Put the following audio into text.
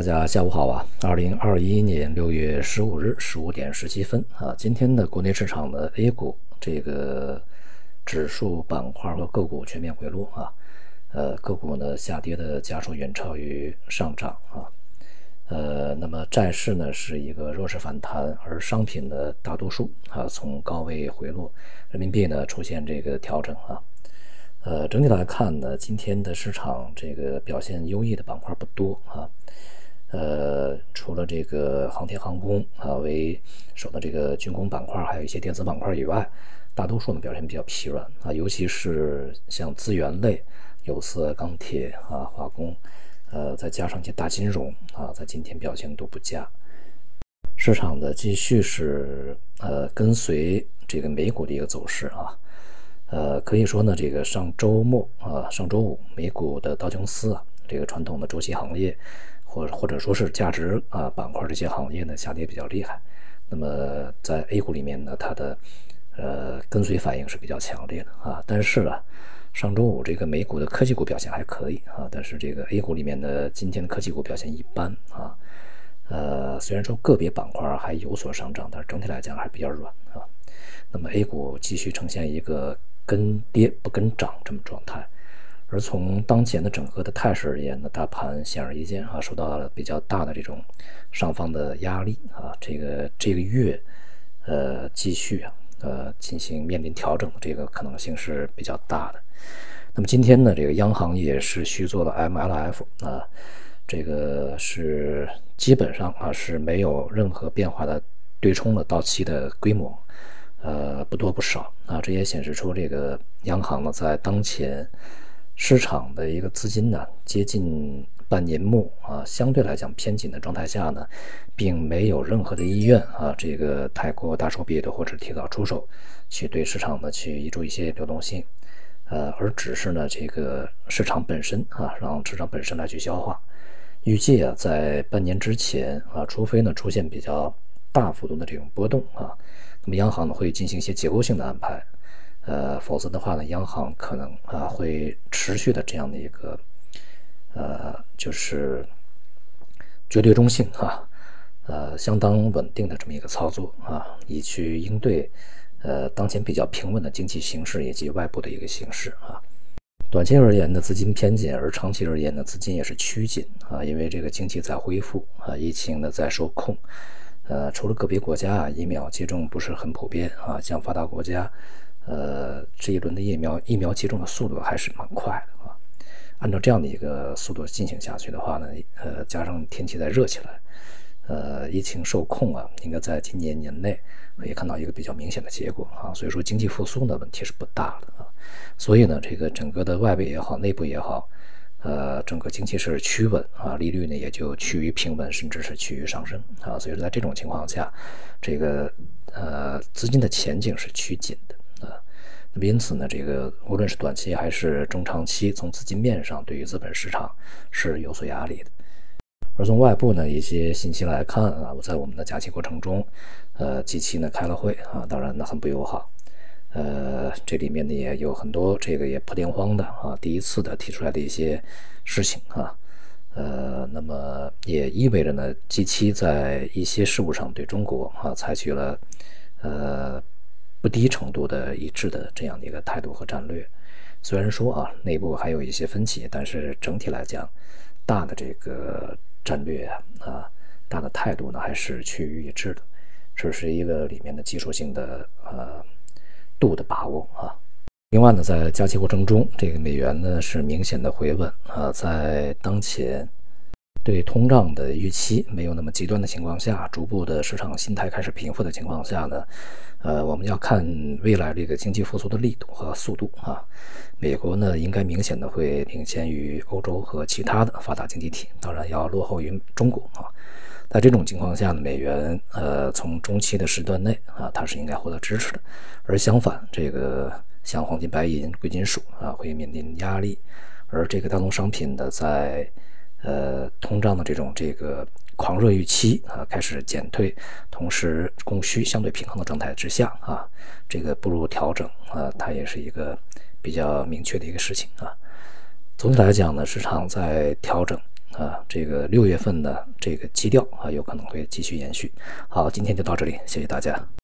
大家下午好啊！二零二一年六月十五日十五点十七分啊，今天的国内市场的 A 股这个指数板块和个股全面回落啊，呃，个股呢下跌的家数远超于上涨啊，呃，那么债市呢是一个弱势反弹，而商品的大多数啊从高位回落，人民币呢出现这个调整啊。呃，整体来看呢，今天的市场这个表现优异的板块不多啊。呃，除了这个航天航空啊为首的这个军工板块，还有一些电子板块以外，大多数呢表现比较疲软啊。尤其是像资源类、有色、钢铁啊、化工，呃，再加上一些大金融啊，在今天表现都不佳。市场的继续是呃跟随这个美股的一个走势啊。呃，可以说呢，这个上周末啊，上周五美股的道琼斯啊，这个传统的周期行业，或或者说是价值啊板块这些行业呢，下跌比较厉害。那么在 A 股里面呢，它的呃跟随反应是比较强烈的啊。但是啊，上周五这个美股的科技股表现还可以啊，但是这个 A 股里面的今天的科技股表现一般啊。呃，虽然说个别板块还有所上涨，但是整体来讲还比较软啊。那么 A 股继续呈现一个。跟跌不跟涨这么状态，而从当前的整个的态势而言呢，大盘显而易见啊，受到了比较大的这种上方的压力啊，这个这个月呃继续啊呃进行面临调整的这个可能性是比较大的。那么今天呢，这个央行也是续做了 MLF 啊，这个是基本上啊是没有任何变化的对冲了到期的规模。呃，不多不少啊，这也显示出这个央行呢，在当前市场的一个资金呢接近半年末啊，相对来讲偏紧的状态下呢，并没有任何的意愿啊，这个太过大手笔的或者提早出手，去对市场呢去移注一些流动性，呃，而只是呢这个市场本身啊，让市场本身来去消化。预计啊，在半年之前啊，除非呢出现比较大幅度的这种波动啊。那么央行呢会进行一些结构性的安排，呃，否则的话呢，央行可能啊会持续的这样的一个呃，就是绝对中性啊，呃，相当稳定的这么一个操作啊，以去应对呃当前比较平稳的经济形势以及外部的一个形势啊。短期而言呢，资金偏紧，而长期而言呢，资金也是趋紧啊，因为这个经济在恢复啊，疫情呢在受控。呃，除了个别国家啊，疫苗接种不是很普遍啊，像发达国家，呃，这一轮的疫苗疫苗接种的速度还是蛮快的啊。按照这样的一个速度进行下去的话呢，呃，加上天气再热起来，呃，疫情受控啊，应该在今年年内可以看到一个比较明显的结果啊。所以说经济复苏的问题是不大的啊。所以呢，这个整个的外围也好，内部也好。呃，整个经济是趋稳啊，利率呢也就趋于平稳，甚至是趋于上升啊。所以说，在这种情况下，这个呃资金的前景是趋紧。因此呢，这个无论是短期还是中长期，从资金面上对于资本市场是有所压力的。而从外部呢一些信息来看啊，我在我们的假期过程中，呃，机器呢开了会啊，当然呢很不友好。呃，这里面呢也有很多这个也破天荒的啊，第一次的提出来的一些事情啊，呃，那么也意味着呢，G7 在一些事务上对中国啊采取了呃不低程度的一致的这样的一个态度和战略。虽然说啊内部还有一些分歧，但是整体来讲，大的这个战略啊，大的态度呢还是趋于一致的。这是一个里面的技术性的呃。度的把握啊，另外呢，在加息过程中，这个美元呢是明显的回稳啊，在当前对通胀的预期没有那么极端的情况下，逐步的市场心态开始平复的情况下呢，呃，我们要看未来这个经济复苏的力度和速度啊。美国呢应该明显的会领先于欧洲和其他的发达经济体，当然要落后于中国啊。在这种情况下呢，美元呃从中期的时段内啊，它是应该获得支持的，而相反，这个像黄金、白银、贵金属啊会面临压力，而这个大宗商品的在呃通胀的这种这个狂热预期啊开始减退，同时供需相对平衡的状态之下啊，这个步入调整啊，它也是一个比较明确的一个事情啊。总体来讲呢，市场在调整。啊，这个六月份的这个基调啊，有可能会继续延续。好，今天就到这里，谢谢大家。